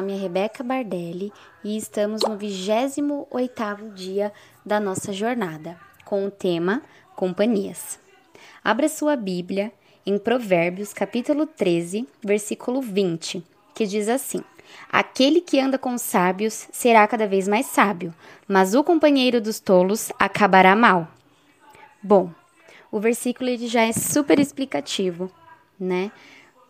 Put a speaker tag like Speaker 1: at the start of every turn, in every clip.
Speaker 1: nome é Rebeca Bardelli e estamos no 28º dia da nossa jornada, com o tema Companhias. Abra sua Bíblia em Provérbios, capítulo 13, versículo 20, que diz assim: Aquele que anda com sábios será cada vez mais sábio, mas o companheiro dos tolos acabará mal. Bom, o versículo ele já é super explicativo, né?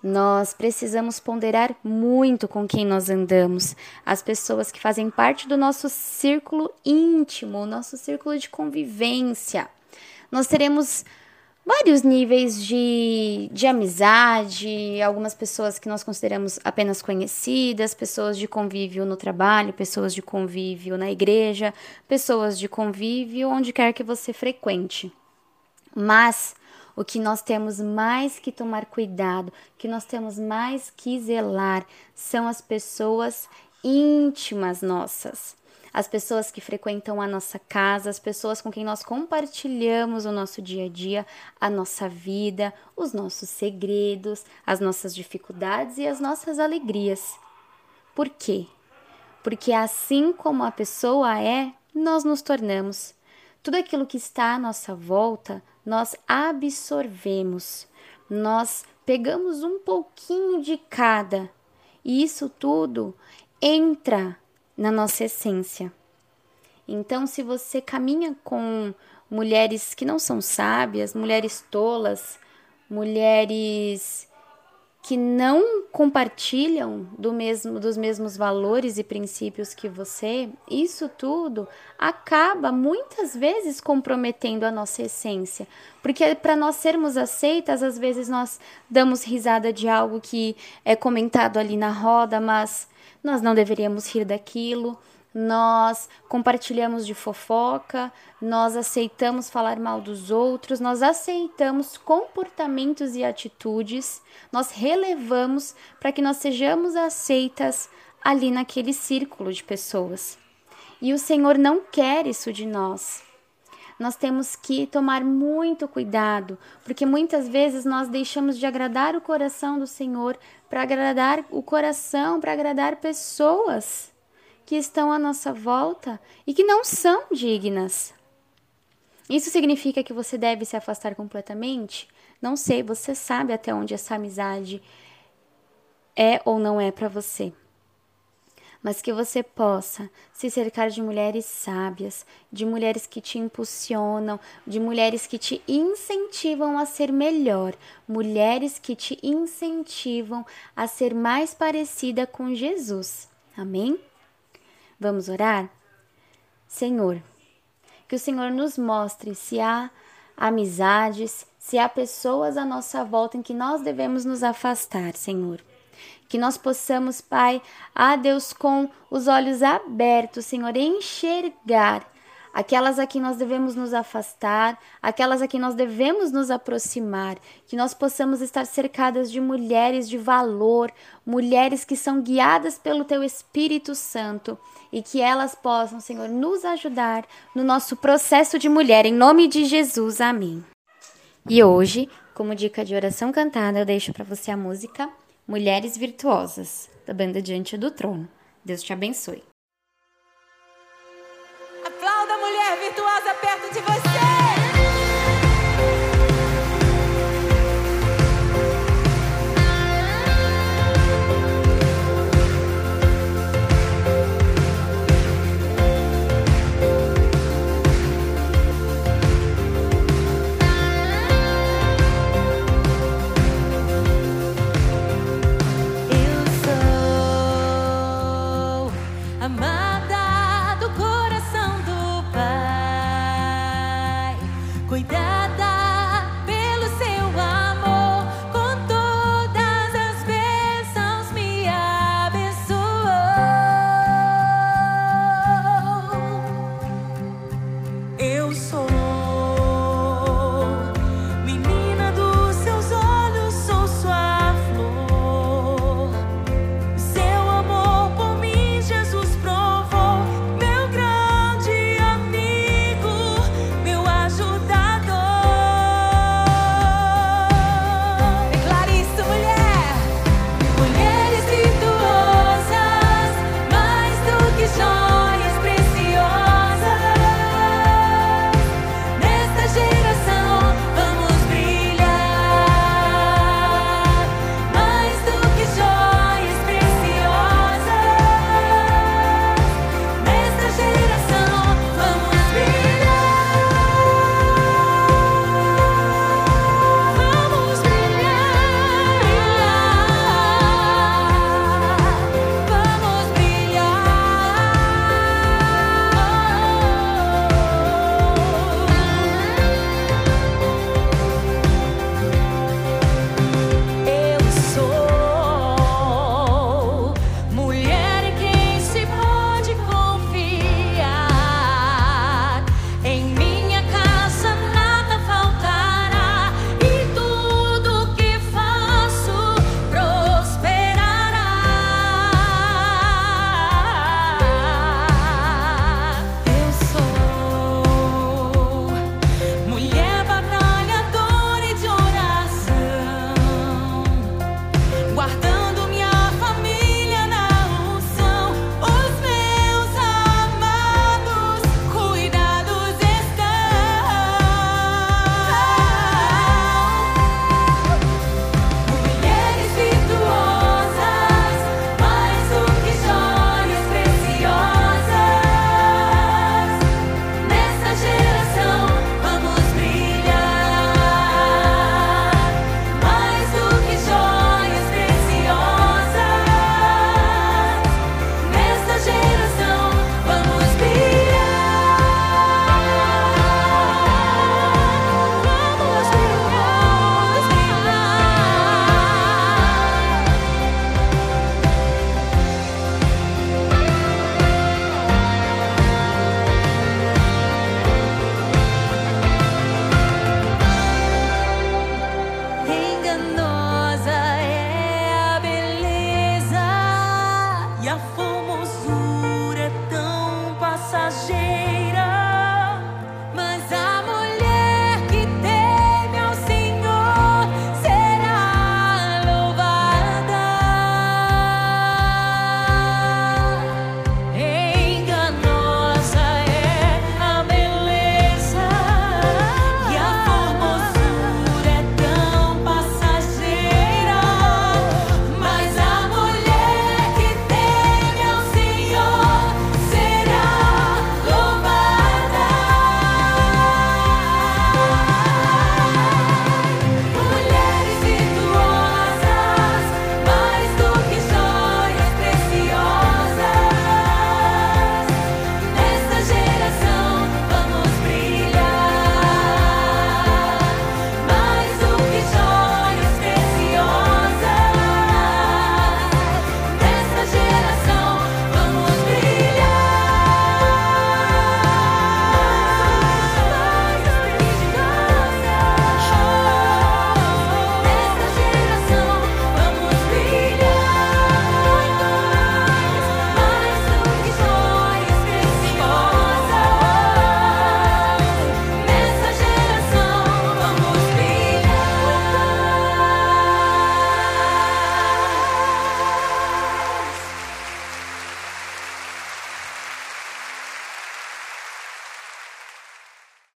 Speaker 1: Nós precisamos ponderar muito com quem nós andamos, as pessoas que fazem parte do nosso círculo íntimo, nosso círculo de convivência. Nós teremos vários níveis de, de amizade, algumas pessoas que nós consideramos apenas conhecidas, pessoas de convívio no trabalho, pessoas de convívio na igreja, pessoas de convívio onde quer que você frequente. Mas o que nós temos mais que tomar cuidado, que nós temos mais que zelar, são as pessoas íntimas nossas. As pessoas que frequentam a nossa casa, as pessoas com quem nós compartilhamos o nosso dia a dia, a nossa vida, os nossos segredos, as nossas dificuldades e as nossas alegrias. Por quê? Porque assim como a pessoa é, nós nos tornamos. Tudo aquilo que está à nossa volta nós absorvemos, nós pegamos um pouquinho de cada e isso tudo entra na nossa essência. Então, se você caminha com mulheres que não são sábias, mulheres tolas, mulheres que não compartilham do mesmo, dos mesmos valores e princípios que você, isso tudo acaba muitas vezes comprometendo a nossa essência. Porque para nós sermos aceitas, às vezes nós damos risada de algo que é comentado ali na roda, mas nós não deveríamos rir daquilo nós compartilhamos de fofoca, nós aceitamos falar mal dos outros, nós aceitamos comportamentos e atitudes, nós relevamos para que nós sejamos aceitas ali naquele círculo de pessoas. E o Senhor não quer isso de nós. Nós temos que tomar muito cuidado, porque muitas vezes nós deixamos de agradar o coração do Senhor para agradar o coração, para agradar pessoas que estão à nossa volta e que não são dignas. Isso significa que você deve se afastar completamente? Não sei, você sabe até onde essa amizade é ou não é para você. Mas que você possa se cercar de mulheres sábias, de mulheres que te impulsionam, de mulheres que te incentivam a ser melhor, mulheres que te incentivam a ser mais parecida com Jesus. Amém? Vamos orar? Senhor, que o Senhor nos mostre se há amizades, se há pessoas à nossa volta em que nós devemos nos afastar, Senhor. Que nós possamos, Pai, a Deus, com os olhos abertos, Senhor, enxergar aquelas a quem nós devemos nos afastar, aquelas a quem nós devemos nos aproximar, que nós possamos estar cercadas de mulheres de valor, mulheres que são guiadas pelo Teu Espírito Santo e que elas possam, Senhor, nos ajudar no nosso processo de mulher, em nome de Jesus, amém. E hoje, como dica de oração cantada, eu deixo para você a música Mulheres Virtuosas, da banda Diante do Trono. Deus te abençoe.
Speaker 2: Eu sou.